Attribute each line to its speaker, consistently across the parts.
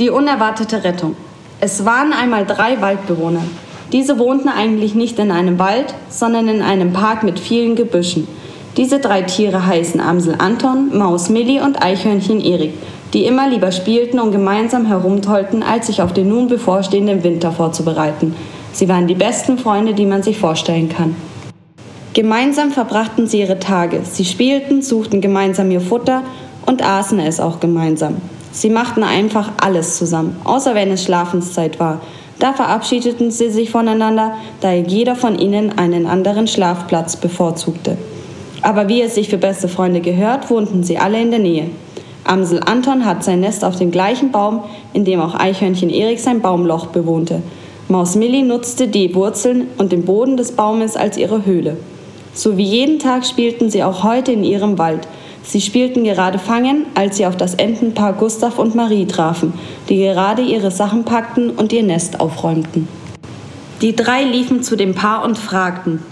Speaker 1: Die unerwartete Rettung. Es waren einmal drei Waldbewohner. Diese wohnten eigentlich nicht in einem Wald, sondern in einem Park mit vielen Gebüschen. Diese drei Tiere heißen Amsel Anton, Maus Milli und Eichhörnchen Erik, die immer lieber spielten und gemeinsam herumtollten, als sich auf den nun bevorstehenden Winter vorzubereiten. Sie waren die besten Freunde, die man sich vorstellen kann. Gemeinsam verbrachten sie ihre Tage. Sie spielten, suchten gemeinsam ihr Futter und aßen es auch gemeinsam. Sie machten einfach alles zusammen, außer wenn es Schlafenszeit war. Da verabschiedeten sie sich voneinander, da jeder von ihnen einen anderen Schlafplatz bevorzugte. Aber wie es sich für beste Freunde gehört, wohnten sie alle in der Nähe. Amsel Anton hat sein Nest auf dem gleichen Baum, in dem auch Eichhörnchen Erik sein Baumloch bewohnte. Maus Milli nutzte die Wurzeln und den Boden des Baumes als ihre Höhle. So wie jeden Tag spielten sie auch heute in ihrem Wald. Sie spielten gerade Fangen, als sie auf das Entenpaar Gustav und Marie trafen, die gerade ihre Sachen packten und ihr Nest aufräumten. Die drei liefen zu dem Paar und fragten: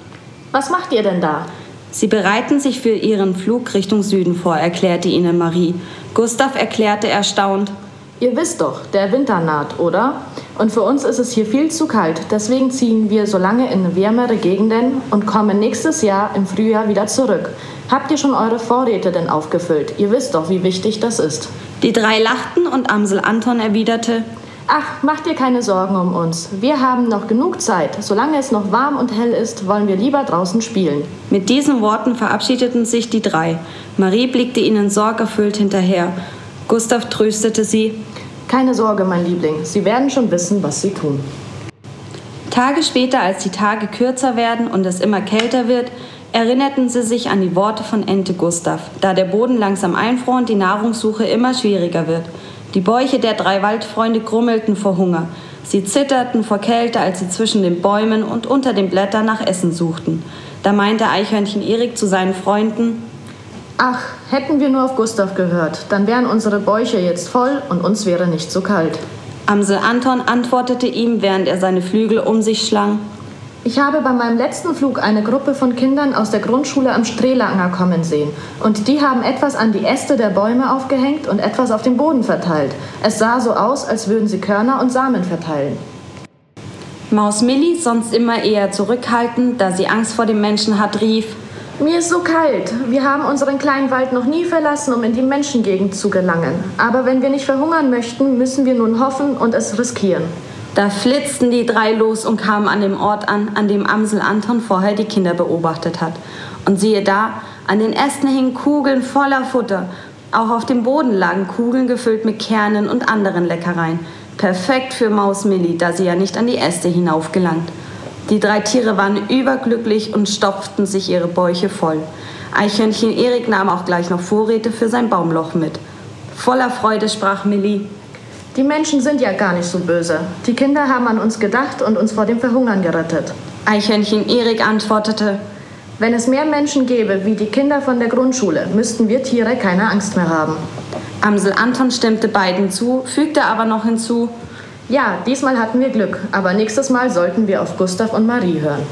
Speaker 2: Was macht ihr denn da?
Speaker 1: Sie bereiten sich für ihren Flug Richtung Süden vor, erklärte ihnen Marie. Gustav erklärte erstaunt:
Speaker 2: Ihr wisst doch, der Winter naht, oder? Und für uns ist es hier viel zu kalt. Deswegen ziehen wir so lange in wärmere Gegenden und kommen nächstes Jahr im Frühjahr wieder zurück. Habt ihr schon eure Vorräte denn aufgefüllt? Ihr wisst doch, wie wichtig das ist.
Speaker 1: Die drei lachten und Amsel Anton erwiderte,
Speaker 2: Ach, macht dir keine Sorgen um uns. Wir haben noch genug Zeit. Solange es noch warm und hell ist, wollen wir lieber draußen spielen.
Speaker 1: Mit diesen Worten verabschiedeten sich die drei. Marie blickte ihnen sorgerfüllt hinterher. Gustav tröstete sie.
Speaker 2: Keine Sorge, mein Liebling, Sie werden schon wissen, was Sie tun.
Speaker 1: Tage später, als die Tage kürzer werden und es immer kälter wird, erinnerten sie sich an die Worte von Ente Gustav, da der Boden langsam einfror und die Nahrungssuche immer schwieriger wird. Die Bäuche der drei Waldfreunde grummelten vor Hunger. Sie zitterten vor Kälte, als sie zwischen den Bäumen und unter den Blättern nach Essen suchten. Da meinte Eichhörnchen Erik zu seinen Freunden,
Speaker 2: Ach, hätten wir nur auf Gustav gehört, dann wären unsere Bäuche jetzt voll und uns wäre nicht so kalt.
Speaker 1: Amsel Anton antwortete ihm, während er seine Flügel um sich schlang.
Speaker 2: Ich habe bei meinem letzten Flug eine Gruppe von Kindern aus der Grundschule am Strelanger kommen sehen. Und die haben etwas an die Äste der Bäume aufgehängt und etwas auf dem Boden verteilt. Es sah so aus, als würden sie Körner und Samen verteilen.
Speaker 1: Maus Milli, sonst immer eher zurückhaltend, da sie Angst vor dem Menschen hat, rief,
Speaker 2: mir ist so kalt. Wir haben unseren kleinen Wald noch nie verlassen, um in die Menschengegend zu gelangen. Aber wenn wir nicht verhungern möchten, müssen wir nun hoffen und es riskieren.
Speaker 1: Da flitzten die drei los und kamen an dem Ort an, an dem Amsel Anton vorher die Kinder beobachtet hat. Und siehe da, an den Ästen hingen Kugeln voller Futter. Auch auf dem Boden lagen Kugeln gefüllt mit Kernen und anderen Leckereien. Perfekt für Maus Milli, da sie ja nicht an die Äste hinaufgelangt. Die drei Tiere waren überglücklich und stopften sich ihre Bäuche voll. Eichhörnchen Erik nahm auch gleich noch Vorräte für sein Baumloch mit. Voller Freude sprach Millie.
Speaker 2: Die Menschen sind ja gar nicht so böse. Die Kinder haben an uns gedacht und uns vor dem Verhungern gerettet.
Speaker 1: Eichhörnchen Erik antwortete,
Speaker 2: wenn es mehr Menschen gäbe wie die Kinder von der Grundschule, müssten wir Tiere keine Angst mehr haben.
Speaker 1: Amsel Anton stimmte beiden zu, fügte aber noch hinzu,
Speaker 2: ja, diesmal hatten wir Glück, aber nächstes Mal sollten wir auf Gustav und Marie hören.